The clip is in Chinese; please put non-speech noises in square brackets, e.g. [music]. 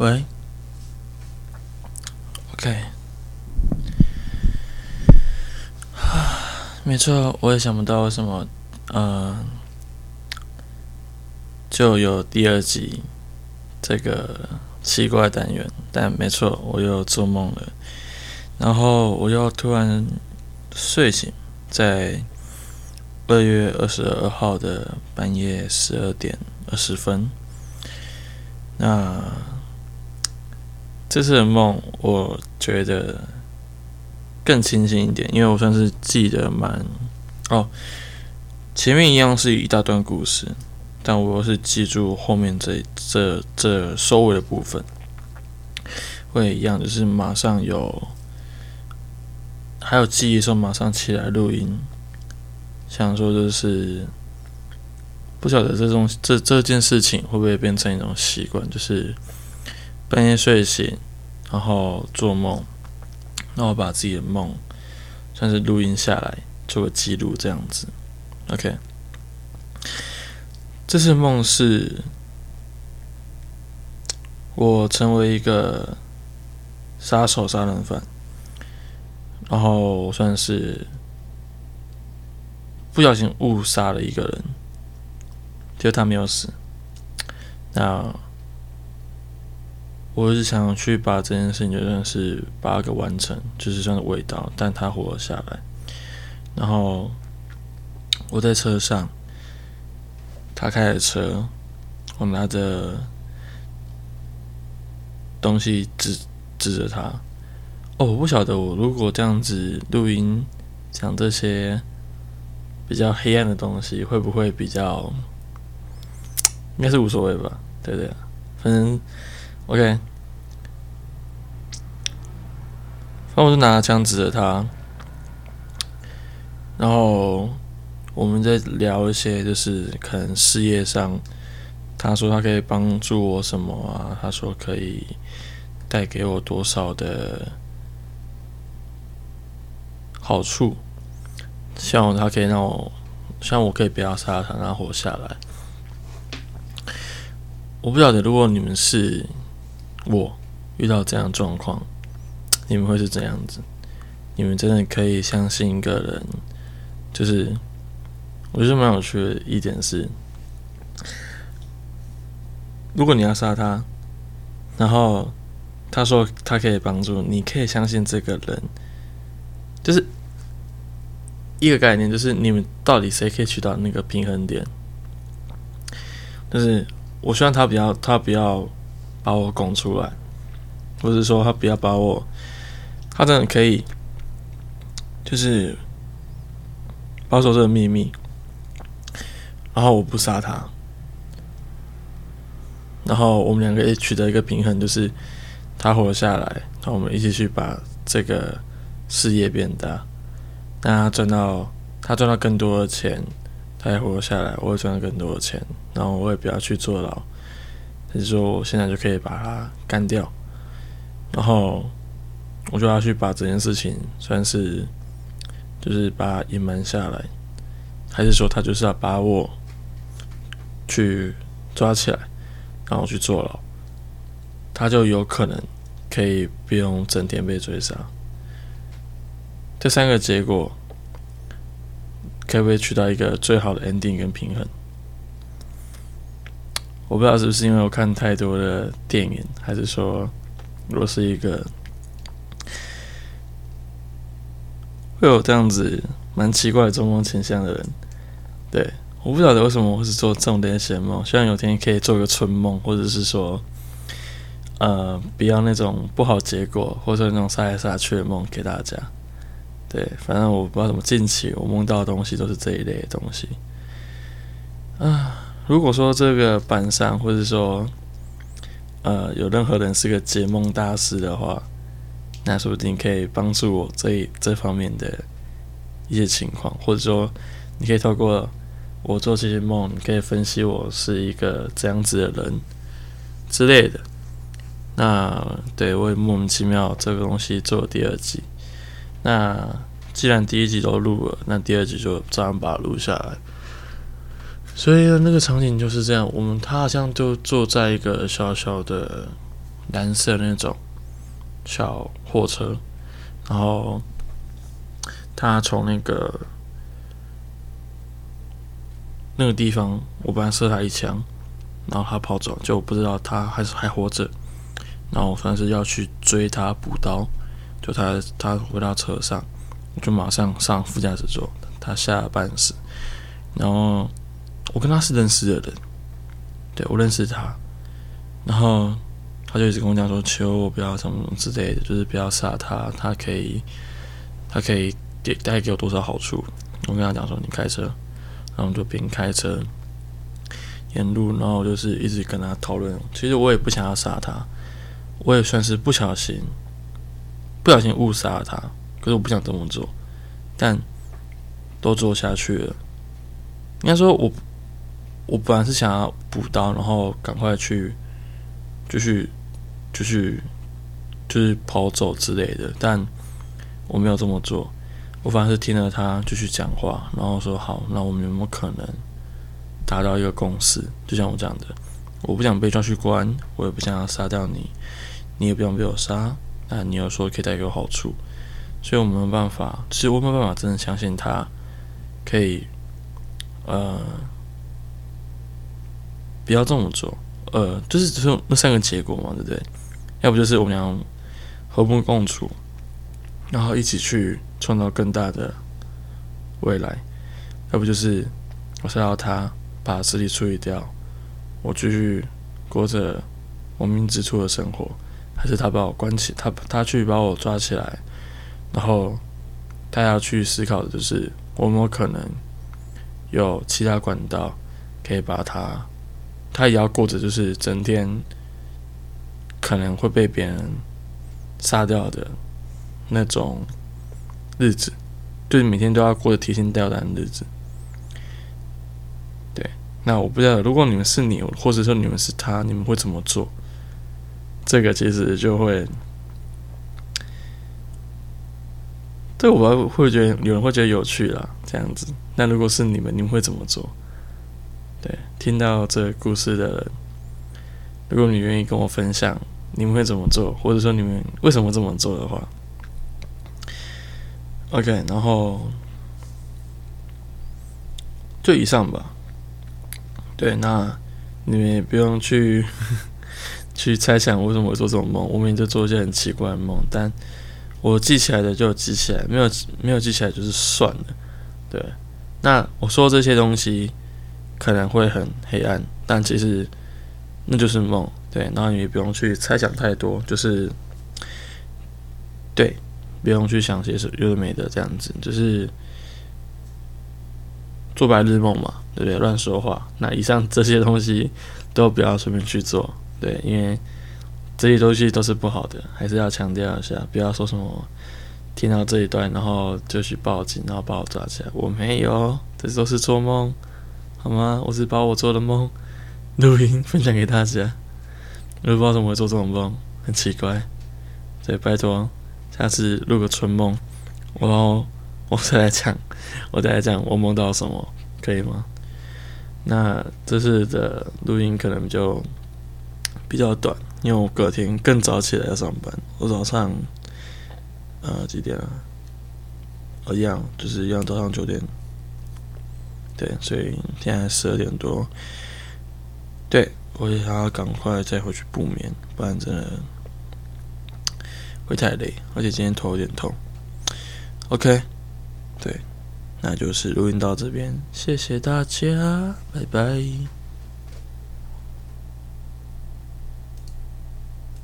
喂，OK，啊 [sighs] 没错，我也想不到为什么，呃，就有第二集这个奇怪单元，但没错，我又做梦了，然后我又突然睡醒，在二月二十二号的半夜十二点二十分，那。这次的梦，我觉得更清醒一点，因为我算是记得蛮哦。前面一样是一大段故事，但我是记住后面这这这收尾的部分，会一样，就是马上有还有记忆的时候，马上起来录音。想说就是不晓得这种这这件事情会不会变成一种习惯，就是。半夜睡醒，然后做梦，那我把自己的梦算是录音下来，做个记录，这样子。OK，这次梦是我成为一个杀手、杀人犯，然后算是不小心误杀了一个人，就他没有死。那。我是想去把这件事情就算是把它给完成，就是算是味道，但他活了下来。然后我在车上，他开着车，我拿着东西指指着他。哦，我不晓得我如果这样子录音讲这些比较黑暗的东西，会不会比较应该是无所谓吧？对对，反正。OK，然后我就拿枪指着他，然后我们在聊一些，就是可能事业上，他说他可以帮助我什么啊？他说可以带给我多少的好处？希望他可以让我，希望我可以不要杀他，让他活下来。我不晓得，如果你们是。我遇到这样状况，你们会是怎样子？你们真的可以相信一个人？就是我觉得蛮有趣的一点是，如果你要杀他，然后他说他可以帮助，你可以相信这个人，就是一个概念，就是你们到底谁可以取到那个平衡点？就是我希望他不要，他不要。把我拱出来，或者说他不要把我，他真的可以，就是保守这个秘密，然后我不杀他，然后我们两个也取得一个平衡，就是他活下来，然后我们一起去把这个事业变大，让他赚到他赚到更多的钱，他也活下来，我也赚到更多的钱，然后我也不要去坐牢。还是说，我现在就可以把他干掉，然后我就要去把这件事情算是，就是把它隐瞒下来，还是说他就是要把我去抓起来，然后去坐牢，他就有可能可以不用整天被追杀。这三个结果，可不可以取到一个最好的 ending 跟平衡？我不知道是不是因为我看太多的电影，还是说我是一个会有这样子蛮奇怪的中梦倾向的人。对，我不晓得为什么我是做这种类型的梦，希望有天可以做一个春梦，或者是说，呃，不要那种不好结果，或者那种杀来杀去的梦给大家。对，反正我不知道怎么近期我梦到的东西都是这一类的东西。啊。如果说这个板上，或者说，呃，有任何人是个解梦大师的话，那说不定可以帮助我这这方面的一些情况，或者说，你可以透过我做这些梦，你可以分析我是一个这样子的人之类的。那对我也莫名其妙这个东西做第二集。那既然第一集都录了，那第二集就照样把它录下来。所以那个场景就是这样，我们他好像就坐在一个小小的蓝色那种小货车，然后他从那个那个地方，我本来射他一枪，然后他跑走，就我不知道他还是还活着，然后我算是要去追他补刀，就他他回到车上，我就马上上副驾驶座，他下半死，然后我跟他是认识的人，对我认识他，然后他就一直跟我讲说，求我不要什么什么之类的，就是不要杀他，他可以他可以给带给我多少好处，我跟他讲说，你开车。然后就边开车沿路，然后就是一直跟他讨论。其实我也不想要杀他，我也算是不小心不小心误杀了他。可是我不想这么做，但都做下去了。应该说，我我本来是想要补刀，然后赶快去继续就是就是跑走之类的，但我没有这么做。我反而是听了他继续讲话，然后说好，那我们有没有可能达到一个共识？就像我讲的，我不想被抓去关，我也不想要杀掉你，你也不用被我杀。那你又说可以带给我好处，所以我没有办法，其实我没有办法真的相信他可以，呃，不要这么做，呃，就是只有那三个结果嘛，对不对？要不就是我们俩和睦共处。然后一起去创造更大的未来，要不就是我杀掉他，把尸体处理掉，我继续过着亡命之初的生活，还是他把我关起，他他去把我抓起来，然后他要去思考的就是，我有没有可能有其他管道可以把他，他也要过着就是整天可能会被别人杀掉的。那种日子，就是每天都要过着提心吊胆的日子。对，那我不知道，如果你们是你，或者说你们是他，你们会怎么做？这个其实就会，对我会觉得有人会觉得有趣啦，这样子。那如果是你们，你们会怎么做？对，听到这个故事的人，如果你愿意跟我分享，你们会怎么做？或者说你们为什么这么做的话？OK，然后就以上吧。对，那你们也不用去 [laughs] 去猜想为什么会做这种梦。我们就做一些很奇怪的梦，但我记起来的就记起来，没有没有记起来就是算了。对，那我说这些东西可能会很黑暗，但其实那就是梦。对，然后你也不用去猜想太多，就是对。不用去想些什么有的没的这样子，就是做白日梦嘛，对不对？乱说话。那以上这些东西都不要随便去做，对，因为这些东西都是不好的，还是要强调一下，不要说什么听到这一段然后就去报警，然后把我抓起来。我没有，这都是做梦，好吗？我是把我做的梦录音分享给大家。我不知道怎么会做这种梦，很奇怪，所以拜托。下次录个春梦，然后我再来讲，我再来讲我梦到什么，可以吗？那这次的录音可能就比较短，因为我隔天更早起来要上班。我早上呃几点啊？一样，就是一样早上九点。对，所以现在十二点多。对，我也想要赶快再回去补眠，不然真的。会太累，而且今天头有点痛。OK，对，那就是录音到这边，谢谢大家，拜拜。